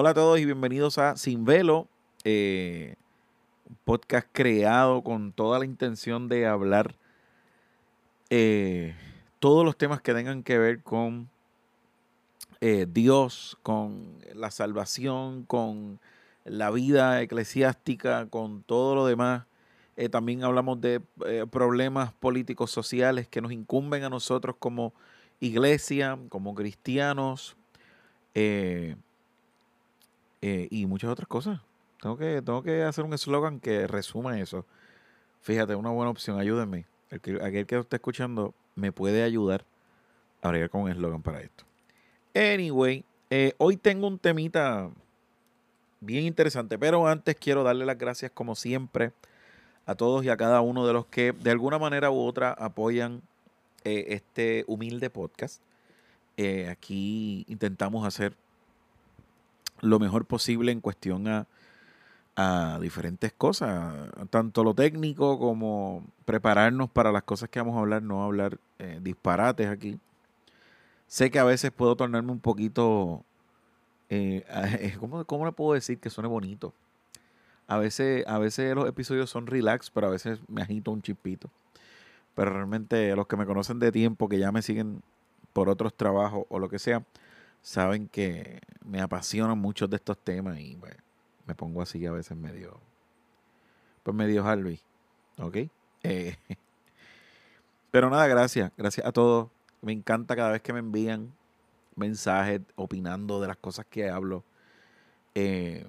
Hola a todos y bienvenidos a Sin Velo, eh, un podcast creado con toda la intención de hablar eh, todos los temas que tengan que ver con eh, Dios, con la salvación, con la vida eclesiástica, con todo lo demás. también hablamos de problemas políticos sociales que nos incumben a nosotros como iglesia, como cristianos. Y muchas otras cosas. Tengo que, tengo que hacer un eslogan que resuma eso. Fíjate, una buena opción, ayúdenme. El que, aquel que esté escuchando me puede ayudar a bregar con un eslogan para esto. Anyway, eh, hoy tengo un temita bien interesante, pero antes quiero darle las gracias como siempre a todos y a cada uno de los que de alguna manera u otra apoyan eh, este humilde podcast. aquí intentamos hacer lo mejor posible en cuestión a, diferentes cosas, tanto lo técnico como prepararnos para las cosas que vamos a hablar, no hablar eh, disparates aquí. Sé que a veces puedo tornarme un poquito, eh, ¿cómo, ¿cómo, le puedo decir que suene bonito? A veces, a veces los episodios son relax, pero a veces me agito un chispito. Pero realmente los que me conocen de tiempo, que ya me siguen por otros trabajos o lo que sea, saben que me apasionan muchos de estos temas y pues, me pongo así a veces medio, pues medio Harvey, ¿ok? Eh, pero nada, gracias, gracias a todos. Me encanta cada vez que me envían mensajes opinando de las cosas que hablo. Eh,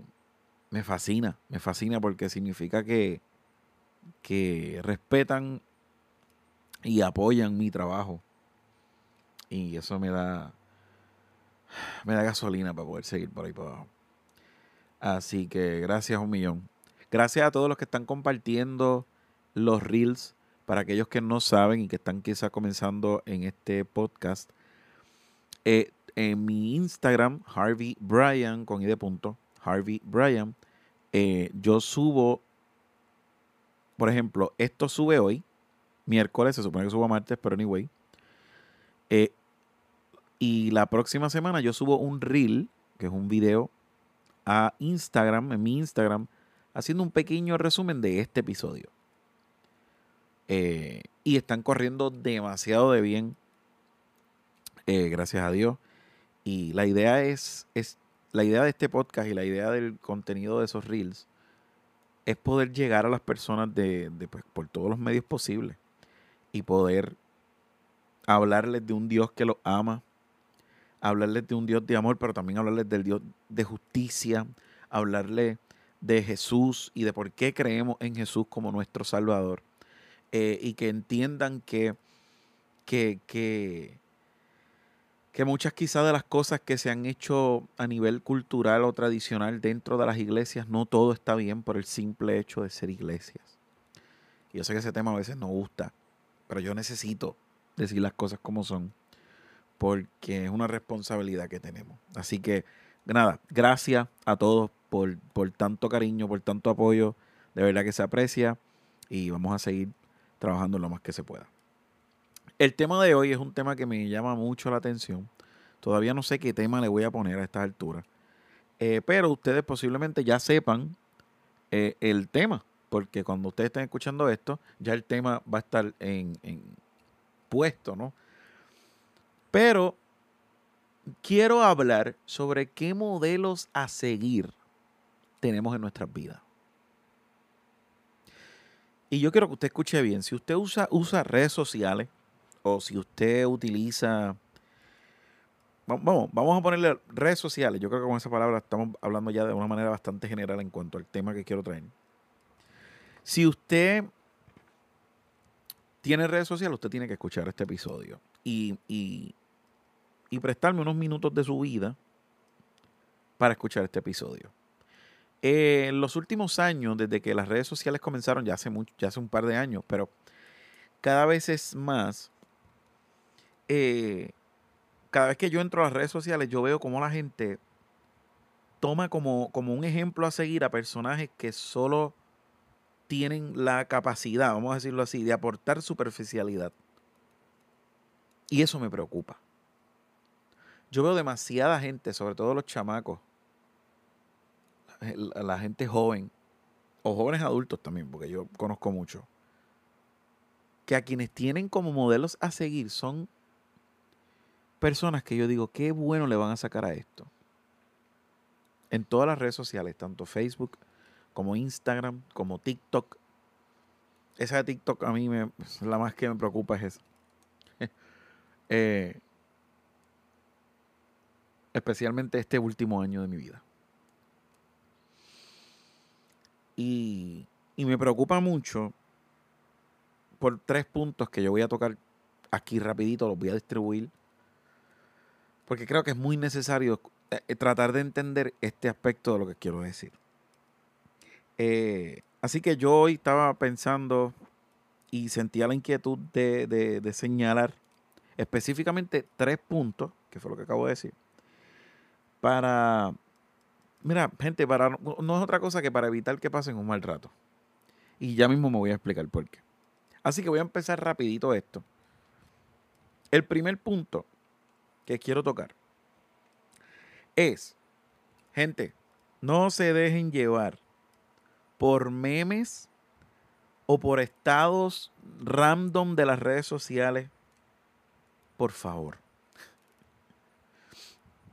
me fascina, me fascina porque significa que, que respetan y apoyan mi trabajo. Y eso me da, me da gasolina para poder seguir por ahí por abajo. Así que gracias un millón. Gracias a todos los que están compartiendo los reels. Para aquellos que no saben y que están quizá comenzando en este podcast. Eh, en mi Instagram, Harvey Bryan, con i punto, Harvey Bryan, eh, yo subo, por ejemplo, esto sube hoy, miércoles, se supone que subo martes, pero anyway. Eh, y la próxima semana yo subo un reel, que es un video, a Instagram, en mi Instagram, haciendo un pequeño resumen de este episodio. Eh, y están corriendo demasiado de bien, eh, gracias a Dios. Y la idea es, es, la idea de este podcast y la idea del contenido de esos reels es poder llegar a las personas de, de pues, por todos los medios posibles y poder hablarles de un Dios que los ama, hablarles de un Dios de amor, pero también hablarles del Dios de justicia, hablarles de Jesús y de por qué creemos en Jesús como nuestro Salvador. Eh, y que entiendan que, que, que, que muchas quizás de las cosas que se han hecho a nivel cultural o tradicional dentro de las iglesias, no todo está bien por el simple hecho de ser iglesias. Yo sé que ese tema a veces no gusta, pero yo necesito decir las cosas como son porque es una responsabilidad que tenemos. Así que, nada, gracias a todos por, por tanto cariño, por tanto apoyo. De verdad que se aprecia y vamos a seguir trabajando lo más que se pueda. El tema de hoy es un tema que me llama mucho la atención. Todavía no sé qué tema le voy a poner a estas alturas. Eh, pero ustedes posiblemente ya sepan eh, el tema, porque cuando ustedes estén escuchando esto, ya el tema va a estar en, en puesto, ¿no? Pero quiero hablar sobre qué modelos a seguir tenemos en nuestras vidas. Y yo quiero que usted escuche bien. Si usted usa, redes sociales o si usted utiliza... Vamos, vamos a ponerle redes sociales. Yo creo que con esa palabra estamos hablando ya de una manera bastante general en cuanto al tema que quiero traer. Si usted tiene redes sociales, usted tiene que escuchar este episodio. Y, y, y prestarme unos minutos de su vida para escuchar este episodio. en los últimos años, desde que las redes sociales comenzaron, ya hace, mucho, ya hace un par de años, pero cada vez es más, eh, cada vez que yo entro a las redes sociales, yo veo como la gente toma como, como un ejemplo a seguir a personajes que solo tienen la capacidad, vamos a decirlo así, de aportar superficialidad. Y eso me preocupa yo veo demasiada gente, sobre todo los chamacos, la gente joven, o jóvenes adultos también, porque yo conozco mucho, que a quienes tienen como modelos a seguir son personas que yo digo, qué bueno le van a sacar a esto. En todas las redes sociales, tanto Facebook como Instagram, como TikTok. Esa de TikTok a mí me, la más que me preocupa es esa. Eh, especialmente este último año de mi vida. Y, y me preocupa mucho por tres puntos que yo voy a tocar aquí rapidito, los voy a distribuir porque creo que es muy necesario eh, tratar de entender este aspecto de lo que quiero decir. Eh, así que yo hoy estaba pensando y sentía la inquietud de, señalar específicamente tres puntos, que fue lo que acabo de decir, para, mira, gente, para, no es otra cosa que para evitar que pasen un mal rato. Y ya mismo me voy a explicar por qué. Así que voy a empezar rapidito esto. El primer punto que quiero tocar es, gente, no se dejen llevar por memes o por estados random de las redes sociales. Por favor.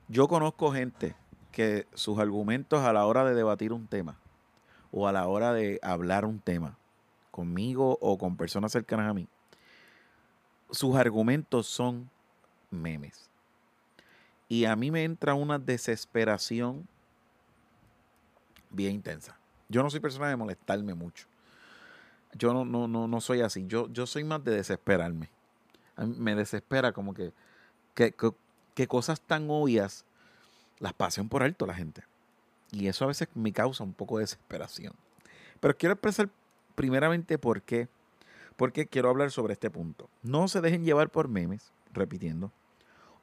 Yo conozco gente que sus argumentos a la hora de debatir un tema o a la hora de hablar un tema conmigo o con personas cercanas a mí, sus argumentos son memes. Y a mí me entra una desesperación bien intensa. Yo no soy persona de molestarme mucho. Yo no, no, no, no soy así. Yo, yo soy más de desesperarme. me desespera como que, que, cosas tan obvias las pasen por alto la gente. Y eso a veces me causa un poco de desesperación. Pero quiero expresar primeramente por qué. Porque quiero hablar sobre este punto. No se dejen llevar por memes, repitiendo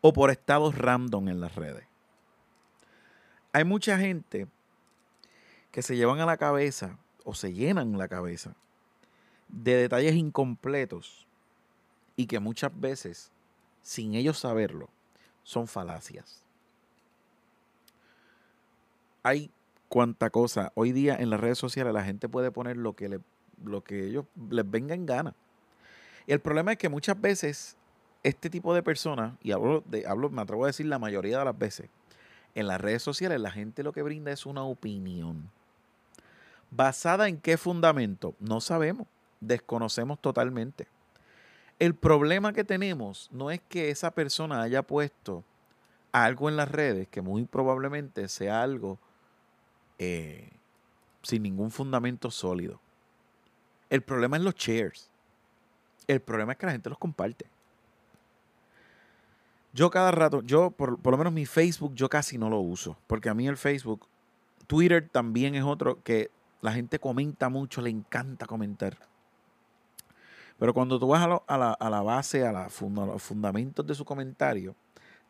o por estados random en las redes. Hay mucha gente que se llevan a la cabeza o se llenan la cabeza de detalles incompletos y que muchas veces, sin ellos saberlo, son falacias. Hay cuánta cosa. Hoy día en las redes sociales la gente puede poner lo que, le, lo que ellos les venga en gana. Y el problema es que muchas veces este tipo de personas, y hablo, de, hablo, me atrevo a decir la mayoría de las veces, en las redes sociales la gente lo que brinda es una opinión. ¿Basada en qué fundamento? No sabemos, desconocemos totalmente. El problema que tenemos no es que esa persona haya puesto algo en las redes que muy probablemente sea algo eh, sin ningún fundamento sólido. El problema es los shares. El problema es que la gente los comparte. Yo cada rato, yo por, lo menos mi Facebook, yo casi no lo uso. Porque a mí el Facebook, Twitter también es otro que la gente comenta mucho, le encanta comentar. Pero cuando tú vas a, la, base, a, la los fundamentos de su comentario,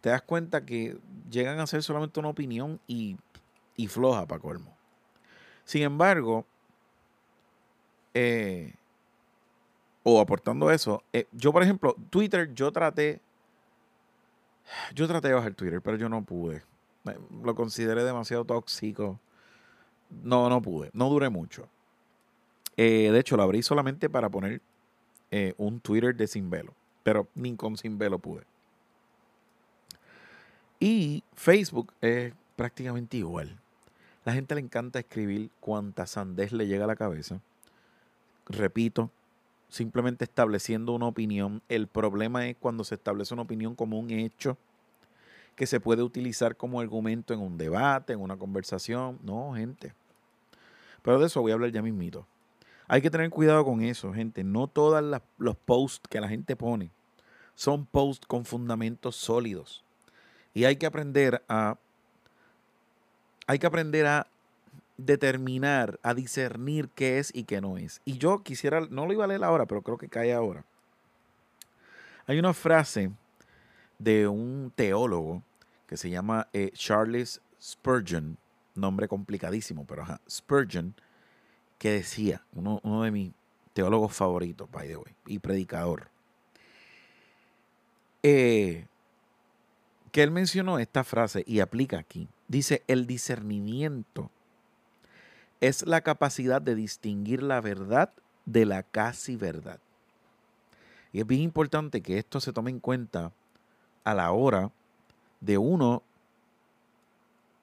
te das cuenta que llegan a ser solamente una opinión y, floja para colmo. Sin embargo, eh, o aportando eso, eh, yo por ejemplo, Twitter yo traté yo traté de bajar Twitter, pero yo no pude. Lo consideré demasiado tóxico. No, no pude. No duré mucho. Eh, de hecho, lo abrí solamente para poner eh, un Twitter de sin velo. Pero ni con sin velo pude. Y Facebook es prácticamente igual. La gente le encanta escribir cuanta sandez le llega a la cabeza. Repito, simplemente estableciendo una opinión. El problema es cuando se establece una opinión como un hecho que se puede utilizar como argumento en un debate, en una conversación. No, gente. Pero de eso voy a hablar ya mismito. Hay que tener cuidado con eso, gente. No todos los posts que la gente pone son posts con fundamentos sólidos. Y hay que aprender a hay que aprender a determinar, a discernir qué es y qué no es. Y yo quisiera, no lo iba a leer ahora, pero creo que cae ahora. Hay una frase de un teólogo que se llama eh, Charles Spurgeon, nombre complicadísimo, pero Spurgeon, que decía, uno, de mis teólogos favoritos, by the way, y predicador, eh, que él mencionó esta frase y aplica aquí. Dice, el discernimiento es la capacidad de distinguir la verdad de la casi verdad. Y es bien importante que esto se tome en cuenta a la hora de uno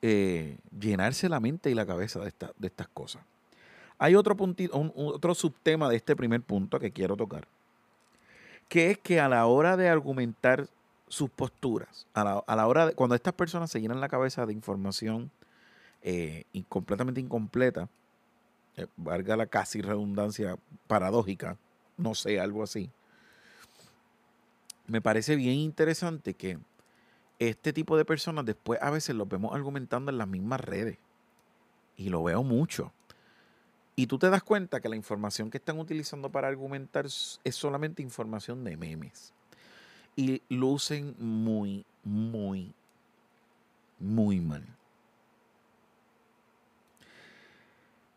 eh, llenarse la mente y la cabeza de estas cosas. Hay otro, puntito, otro subtema de este primer punto que quiero tocar, que es que a la hora de argumentar sus posturas, a la, hora de, cuando estas personas se llenan la cabeza de información eh, completamente incompleta, eh, valga la casi redundancia paradójica, no sé, algo así, me parece bien interesante que este tipo de personas después a veces los vemos argumentando en las mismas redes. Y lo veo mucho. Y tú te das cuenta que la información que están utilizando para argumentar es solamente información de memes. Y lucen muy, muy, muy mal.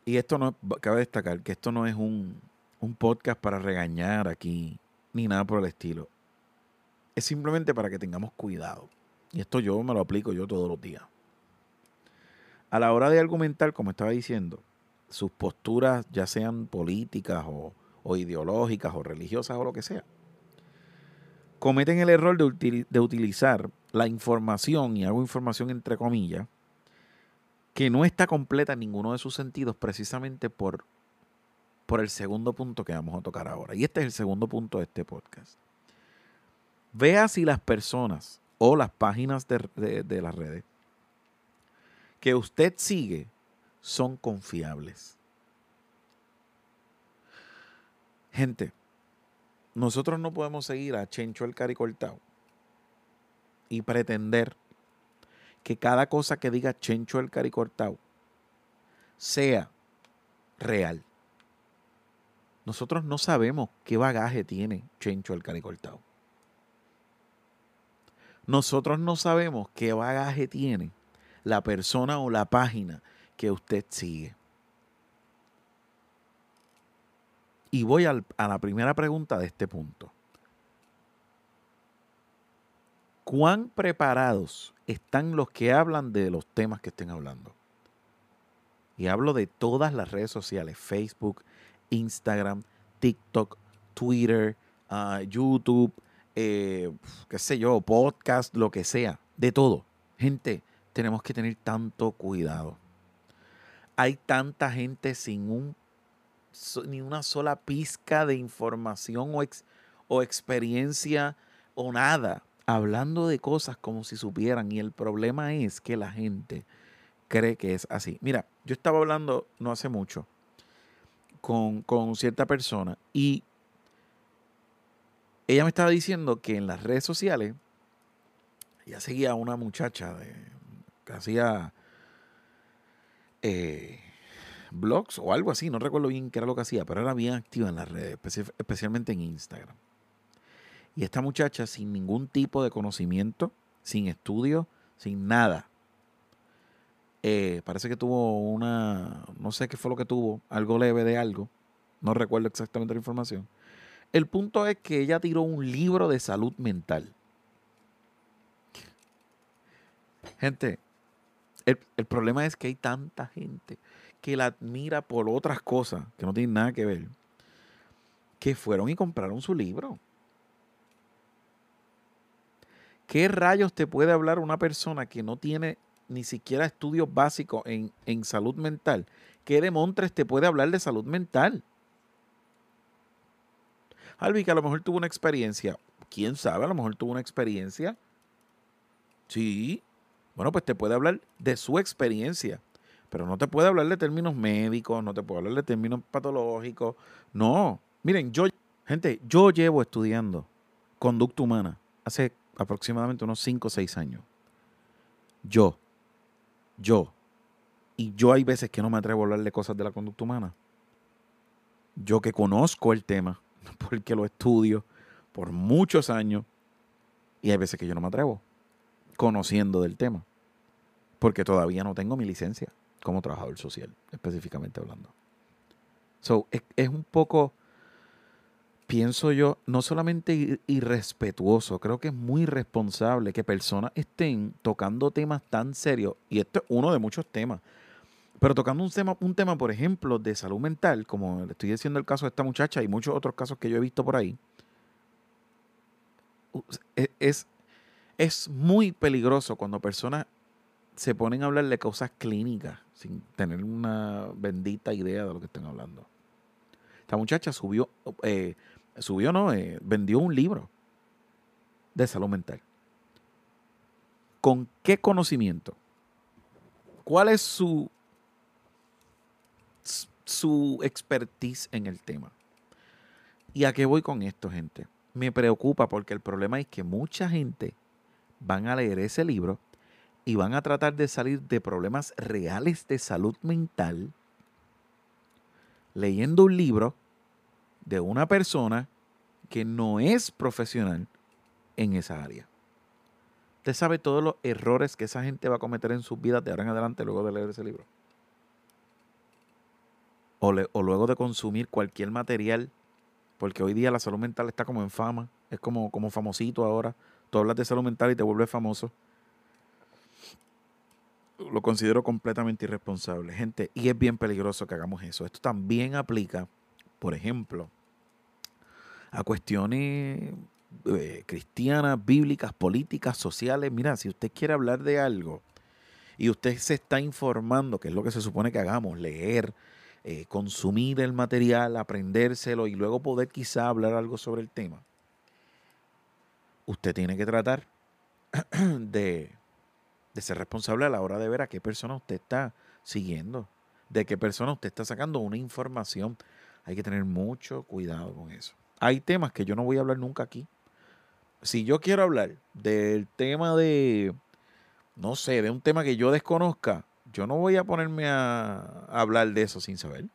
Y esto no, cabe destacar que esto no es un, un podcast para regañar aquí, ni nada por el estilo. Es simplemente para que tengamos cuidado. Y esto yo me lo aplico yo todos los días. A la hora de argumentar, como estaba diciendo, sus posturas, ya sean políticas o, ideológicas o religiosas o lo que sea, cometen el error de, de utilizar la información, y hago información entre comillas, que no está completa en ninguno de sus sentidos precisamente por, por el segundo punto que vamos a tocar ahora. Y este es el segundo punto de este podcast. Vea si las personas o las páginas de, las redes que usted sigue son confiables. Gente, nosotros no podemos seguir a Chencho el Caricortao y pretender que cada cosa que diga Chencho el Caricortao sea real. Nosotros no sabemos qué bagaje tiene Chencho el Caricortao nosotros no sabemos qué bagaje tiene la persona o la página que usted sigue. Y voy a la primera pregunta de este punto. ¿Cuán preparados están los que hablan de los temas que estén hablando? Y hablo de todas las redes sociales, Facebook, Instagram, TikTok, Twitter, ah, YouTube, eh, qué sé yo, podcast, lo que sea, de todo. Gente, tenemos que tener tanto cuidado. Hay tanta gente sin un, ni una sola pizca de información o, o experiencia o nada, hablando de cosas como si supieran. Y el problema es que la gente cree que es así. Mira, yo estaba hablando no hace mucho con, con cierta persona y ella me estaba diciendo que en las redes sociales ella seguía a una muchacha de, que hacía eh, blogs o algo así, no recuerdo bien qué era lo que hacía, pero era bien activa en las redes, especialmente en Instagram. Y esta muchacha sin ningún tipo de conocimiento, sin estudio, sin nada. Eh, parece que tuvo una, no sé qué fue lo que tuvo, algo leve de algo, no recuerdo exactamente la información el punto es que ella tiró un libro de salud mental. Gente, el, problema es que hay tanta gente que la admira por otras cosas que no tienen nada que ver, que fueron y compraron su libro. ¿Qué rayos te puede hablar una persona que no tiene ni siquiera estudios básicos en, en salud mental? ¿Qué demontres te puede hablar de salud mental? Albi, que a lo mejor tuvo una experiencia. ¿Quién sabe? A lo mejor tuvo una experiencia. Sí. Bueno, pues te puede hablar de su experiencia. Pero no te puede hablar de términos médicos, no te puede hablar de términos patológicos. No. Miren, yo, gente, yo llevo estudiando conducta humana hace aproximadamente unos 5 o 6 años. Yo, yo, y yo hay veces que no me atrevo a hablar de cosas de la conducta humana. Yo que conozco el tema, porque lo estudio por muchos años y hay veces que yo no me atrevo, conociendo del tema, porque todavía no tengo mi licencia como trabajador social, específicamente hablando. So, es, un poco, pienso yo, no solamente irrespetuoso, creo que es muy responsable que personas estén tocando temas tan serios, y esto es uno de muchos temas, Pero tocando un tema, un tema, por ejemplo, de salud mental, como le estoy diciendo el caso de esta muchacha y muchos otros casos que yo he visto por ahí, es, es muy peligroso cuando personas se ponen a hablar de cosas clínicas sin tener una bendita idea de lo que están hablando. Esta muchacha subió, eh, subió, no, eh, vendió un libro de salud mental. ¿Con qué conocimiento? ¿Cuál es su, su expertise en el tema? ¿Y a qué voy con esto, gente? Me preocupa porque el problema es que mucha gente van a leer ese libro y van a tratar de salir de problemas reales de salud mental leyendo un libro de una persona que no es profesional en esa área. Usted sabe todos los errores que esa gente va a cometer en sus vidas de ahora en adelante luego de leer ese libro. O, luego de consumir cualquier material, porque hoy día la salud mental está como en fama, es como, como famosito ahora. Tú hablas de salud mental y te vuelves famoso lo considero completamente irresponsable, gente, y es bien peligroso que hagamos eso. Esto también aplica, por ejemplo, a cuestiones eh, cristianas, bíblicas, políticas, sociales. Mira, si usted quiere hablar de algo y usted se está informando, que es lo que se supone que hagamos, leer, eh, consumir el material, aprendérselo y luego poder quizá hablar algo sobre el tema, usted tiene que tratar de de ser responsable a la hora de ver a qué persona usted está siguiendo, de qué persona usted está sacando una información. Hay que tener mucho cuidado con eso. Hay temas que yo no voy a hablar nunca aquí. Si yo quiero hablar del tema de, no sé, de un tema que yo desconozca, yo no voy a ponerme a, hablar de eso sin saber.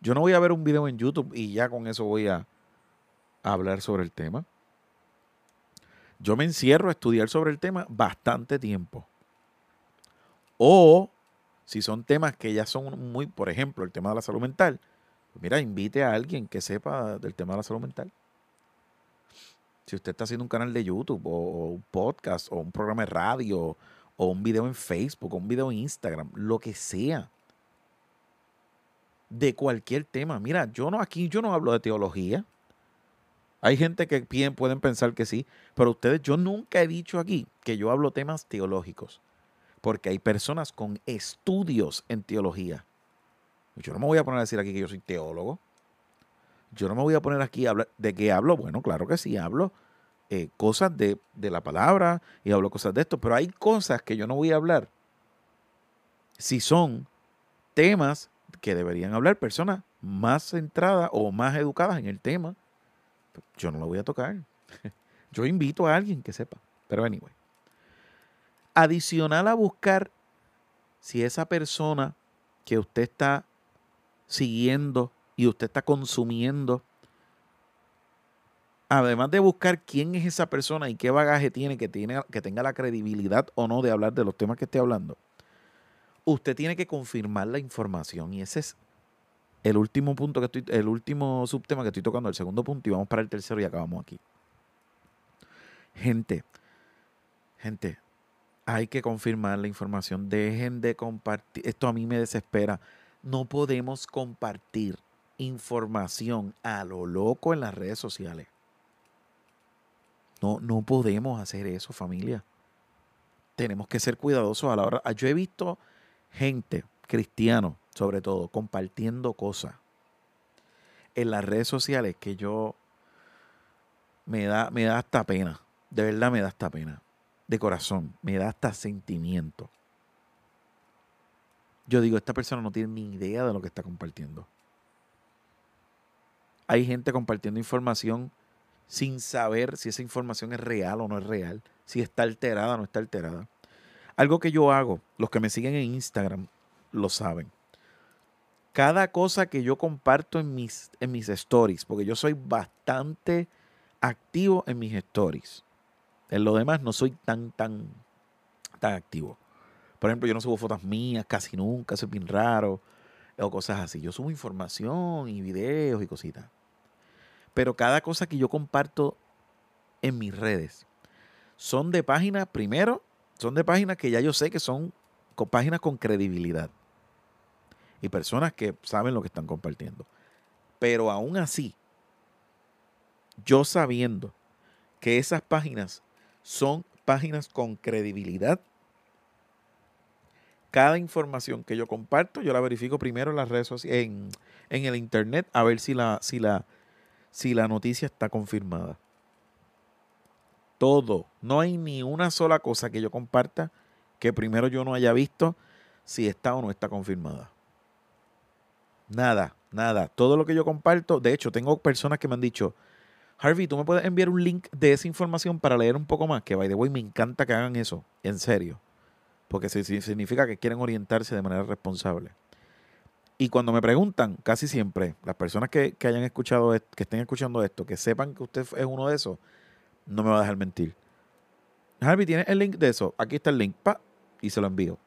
Yo no voy a ver un video en YouTube y ya con eso voy a hablar sobre el tema yo me encierro a estudiar sobre el tema bastante tiempo. O si son temas que ya son muy, por ejemplo, el tema de la salud mental, pues mira, invite a alguien que sepa del tema de la salud mental. Si usted está haciendo un canal de YouTube o, un podcast o un programa de radio o un video en Facebook o un video en Instagram, lo que sea, de cualquier tema. Mira, yo no aquí yo no hablo de teología. Hay gente que pueden pensar que sí, pero ustedes, yo nunca he dicho aquí que yo hablo temas teológicos, porque hay personas con estudios en teología. Yo no me voy a poner a decir aquí que yo soy teólogo. Yo no me voy a poner aquí a hablar de qué hablo. Bueno, claro que sí, hablo eh, cosas de, de la palabra y hablo cosas de esto, pero hay cosas que yo no voy a hablar si son temas que deberían hablar personas más centradas o más educadas en el tema yo no lo voy a tocar. Yo invito a alguien que sepa. Pero anyway. Adicional a buscar si esa persona que usted está siguiendo y usted está consumiendo, además de buscar quién es esa persona y qué bagaje tiene que, tiene, que tenga la credibilidad o no de hablar de los temas que esté hablando, usted tiene que confirmar la información y ese es el último punto que estoy, el último subtema que estoy tocando, el segundo punto, y vamos para el tercero y acabamos aquí. Gente, gente, hay que confirmar la información. Dejen de compartir. Esto a mí me desespera. No podemos compartir información a lo loco en las redes sociales. No, no podemos hacer eso, familia. Tenemos que ser cuidadosos a la hora. Yo he visto gente, cristianos, sobre todo, compartiendo cosas en las redes sociales que yo me da, me da hasta pena. De verdad me da hasta pena. De corazón. Me da hasta sentimiento. Yo digo, esta persona no tiene ni idea de lo que está compartiendo. Hay gente compartiendo información sin saber si esa información es real o no es real, si está alterada o no está alterada. Algo que yo hago, los que me siguen en Instagram lo saben cada cosa que yo comparto en mis, en mis stories, porque yo soy bastante activo en mis stories. En lo demás no soy tan, tan, tan activo. Por ejemplo, yo no subo fotos mías casi nunca, soy bien raro, o cosas así. Yo subo información y videos y cositas. Pero cada cosa que yo comparto en mis redes son de páginas, primero, son de páginas que ya yo sé que son páginas con credibilidad. Y personas que saben lo que están compartiendo. Pero aún así, yo sabiendo que esas páginas son páginas con credibilidad, cada información que yo comparto, yo la verifico primero en las redes sociales, en, el internet, a ver si la, si la, si la noticia está confirmada. Todo. No hay ni una sola cosa que yo comparta que primero yo no haya visto si está o no está confirmada. Nada, nada. Todo lo que yo comparto, de hecho, tengo personas que me han dicho, Harvey, ¿tú me puedes enviar un link de esa información para leer un poco más? Que, by the way, me encanta que hagan eso, en serio. Porque significa que quieren orientarse de manera responsable. Y cuando me preguntan, casi siempre, las personas que, hayan escuchado, que estén escuchando esto, que sepan que usted es uno de esos, no me va a dejar mentir. Harvey, ¿tienes el link de eso? Aquí está el link, pa, y se lo envío.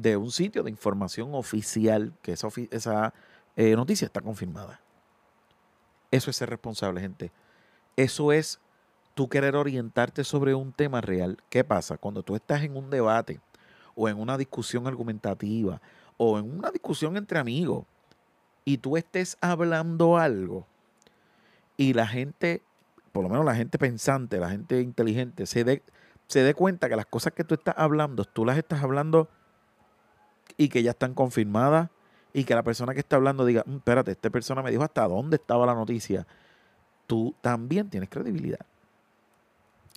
De un sitio de información oficial, que esa, esa eh, noticia está confirmada. Eso es ser responsable, gente. Eso es tú querer orientarte sobre un tema real. ¿Qué pasa? Cuando tú estás en un debate o en una discusión argumentativa o en una discusión entre amigos y tú estés hablando algo y la gente, por lo menos la gente pensante, la gente inteligente, se dé, se dé cuenta que las cosas que tú estás hablando, tú las estás hablando y que ya están confirmadas y que la persona que está hablando diga, mm, espérate, esta persona me dijo hasta dónde estaba la noticia, tú también tienes credibilidad.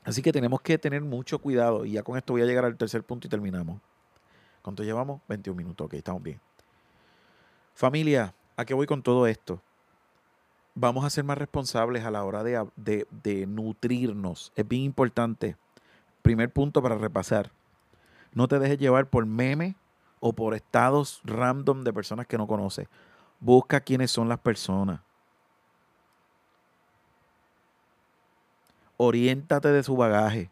Así que tenemos que tener mucho cuidado y ya con esto voy a llegar al tercer punto y terminamos. ¿Cuánto llevamos? 21 minutos, ok, estamos bien. Familia, ¿a qué voy con todo esto? Vamos a ser más responsables a la hora de, de, de nutrirnos. Es bien importante. Primer punto para repasar. No te dejes llevar por memes o por estados random de personas que no conoces. Busca quiénes son las personas. Oriéntate de su bagaje.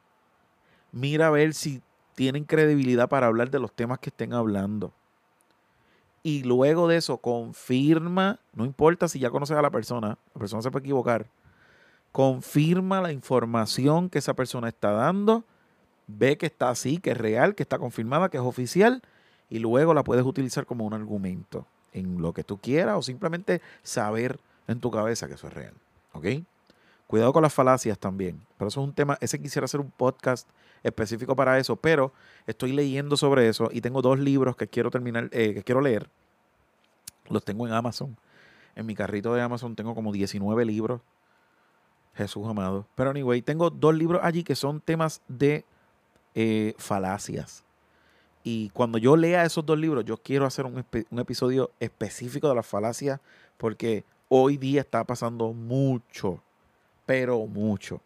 Mira a ver si tienen credibilidad para hablar de los temas que estén hablando. Y luego de eso, confirma, no importa si ya conoces a la persona, la persona se puede equivocar, confirma la información que esa persona está dando, ve que está así, que es real, que está confirmada, que es oficial, y luego la puedes utilizar como un argumento en lo que tú quieras o simplemente saber en tu cabeza que eso es real. ¿Ok? Cuidado con las falacias también. Pero eso es un tema, ese quisiera hacer un podcast específico para eso, pero estoy leyendo sobre eso y tengo dos libros que quiero terminar, eh, que quiero leer. Los tengo en Amazon. En mi carrito de Amazon tengo como 19 libros. Jesús amado. Pero anyway, tengo dos libros allí que son temas de eh, falacias. Y cuando yo lea esos dos libros, yo quiero hacer un, episodio específico de las falacias porque hoy día está pasando mucho, pero mucho.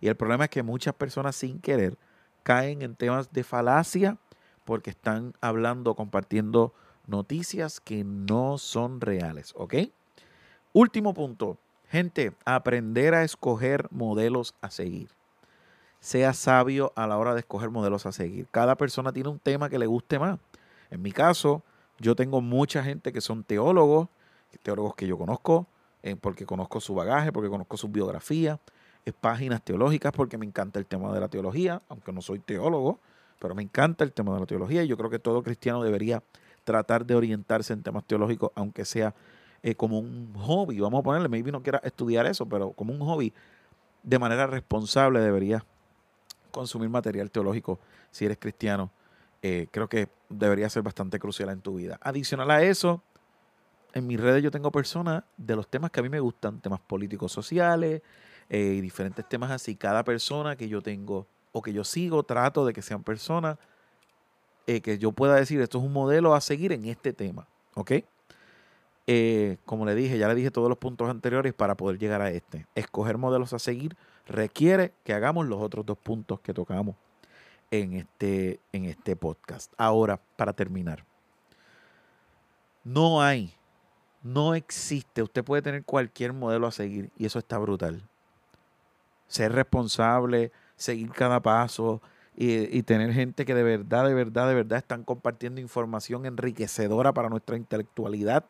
Y el problema es que muchas personas sin querer caen en temas de falacia porque están hablando, compartiendo noticias que no son reales, ¿ok? Último punto, gente, aprender a escoger modelos a seguir sea sabio a la hora de escoger modelos a seguir. Cada persona tiene un tema que le guste más. En mi caso, yo tengo mucha gente que son teólogos, teólogos que yo conozco, eh, porque conozco su bagaje, porque conozco su biografía, páginas teológicas, porque me encanta el tema de la teología, aunque no soy teólogo, pero me encanta el tema de la teología y yo creo que todo cristiano debería tratar de orientarse en temas teológicos, aunque sea eh, como un hobby. Vamos a ponerle, maybe no quiera estudiar eso, pero como un hobby, de manera responsable debería consumir material teológico si eres cristiano. Eh, creo que debería ser bastante crucial en tu vida. Adicional a eso, en mis redes yo tengo personas de los temas que a mí me gustan, temas políticos sociales eh, y diferentes temas así. Cada persona que yo tengo o que yo sigo, trato de que sean personas eh, que yo pueda decir, esto es un modelo a seguir en este tema. ¿Ok? Como le dije, ya le dije todos los puntos anteriores para poder llegar a este. Escoger modelos a seguir requiere que hagamos los otros dos puntos que tocamos en este, en este podcast. Ahora, para terminar, no hay, no existe, usted puede tener cualquier modelo a seguir y eso está brutal. Ser responsable, seguir cada paso y tener gente que de verdad, de verdad, de verdad están compartiendo información enriquecedora para nuestra intelectualidad.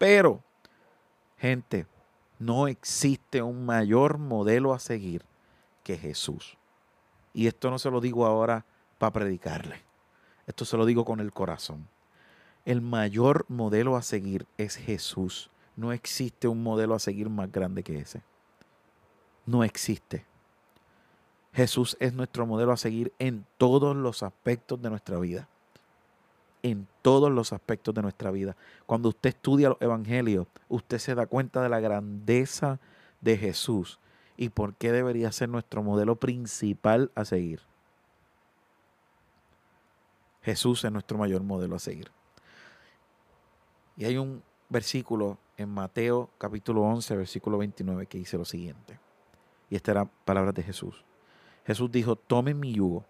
Pero, gente, no existe un mayor modelo a seguir que Jesús. Y esto no se lo digo ahora para predicarle. Esto se lo digo con el corazón. El mayor modelo a seguir es Jesús. No existe un modelo a seguir más grande que ese. No existe. Jesús es nuestro modelo a seguir en todos los aspectos de nuestra vida. En todos los aspectos de nuestra vida. Cuando usted estudia los evangelios, usted se da cuenta de la grandeza de Jesús y por qué debería ser nuestro modelo principal a seguir. Jesús es nuestro mayor modelo a seguir. Y hay un versículo en Mateo capítulo 11, versículo 29 que dice lo siguiente. Y esta era palabras de Jesús. Jesús dijo, tomen mi yugo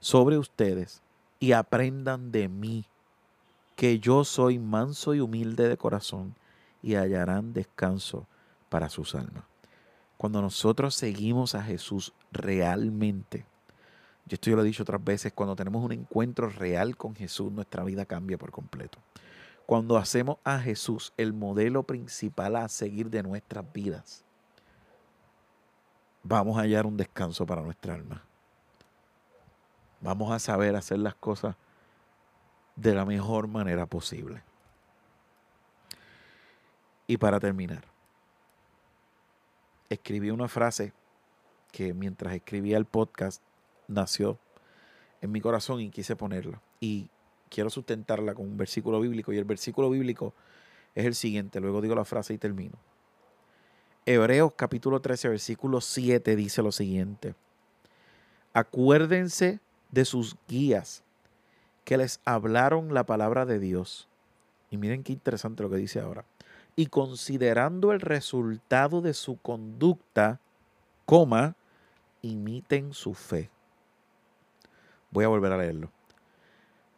sobre ustedes y aprendan de mí, que yo soy manso y humilde de corazón y hallarán descanso para sus almas. Cuando nosotros seguimos a Jesús realmente, yo esto yo lo he dicho otras veces, cuando tenemos un encuentro real con Jesús, nuestra vida cambia por completo. Cuando hacemos a Jesús el modelo principal a seguir de nuestras vidas, vamos a hallar un descanso para nuestra alma. Vamos a saber hacer las cosas de la mejor manera posible. Y para terminar, escribí una frase que mientras escribía el podcast nació en mi corazón y quise ponerla. Y quiero sustentarla con un versículo bíblico. Y el versículo bíblico es el siguiente. Luego digo la frase y termino. Hebreos capítulo 13, versículo 7 dice lo siguiente. Acuérdense de sus guías que les hablaron la palabra de Dios. Y miren qué interesante lo que dice ahora. Y considerando el resultado de su conducta, coma, imiten su fe. Voy a volver a leerlo.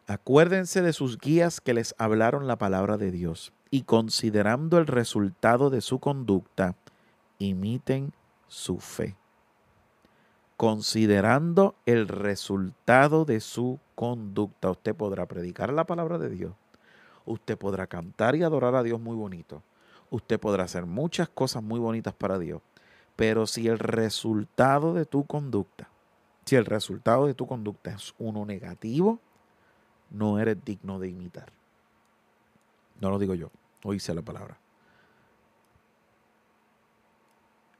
Acuérdense de sus guías que les hablaron la palabra de Dios y considerando el resultado de su conducta, imiten su fe. Considerando el resultado de su conducta, usted podrá predicar la palabra de Dios. Usted podrá cantar y adorar a Dios muy bonito. Usted podrá hacer muchas cosas muy bonitas para Dios. Pero si el resultado de tu conducta, si el resultado de tu conducta es uno negativo, no eres digno de imitar. No lo digo yo, hice la palabra.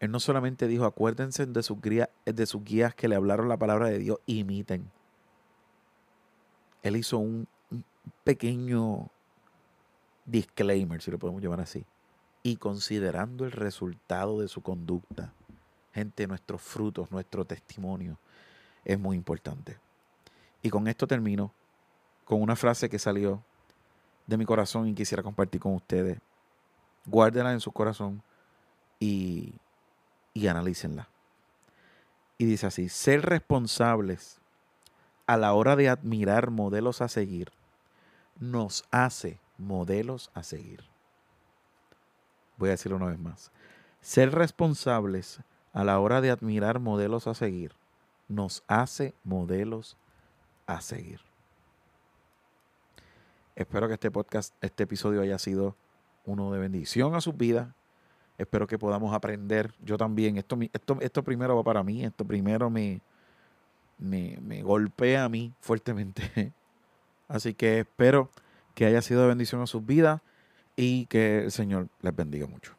Él no solamente dijo, acuérdense de sus, guías, de sus guías que le hablaron la palabra de Dios, imiten. Él hizo un, pequeño disclaimer, si lo podemos llamar así. Y considerando el resultado de su conducta, gente, nuestros frutos, nuestro testimonio, es muy importante. Y con esto termino con una frase que salió de mi corazón y quisiera compartir con ustedes. Guárdenla en su corazón y y analícenla. Y dice así, ser responsables a la hora de admirar modelos a seguir nos hace modelos a seguir. Voy a decirlo una vez más. Ser responsables a la hora de admirar modelos a seguir nos hace modelos a seguir. Espero que este podcast, este episodio haya sido uno de bendición a sus vidas Espero que podamos aprender. Yo también. Esto, esto, esto primero va para mí. Esto primero me, me, me golpea a mí fuertemente. Así que espero que haya sido de bendición a sus vidas y que el Señor les bendiga mucho.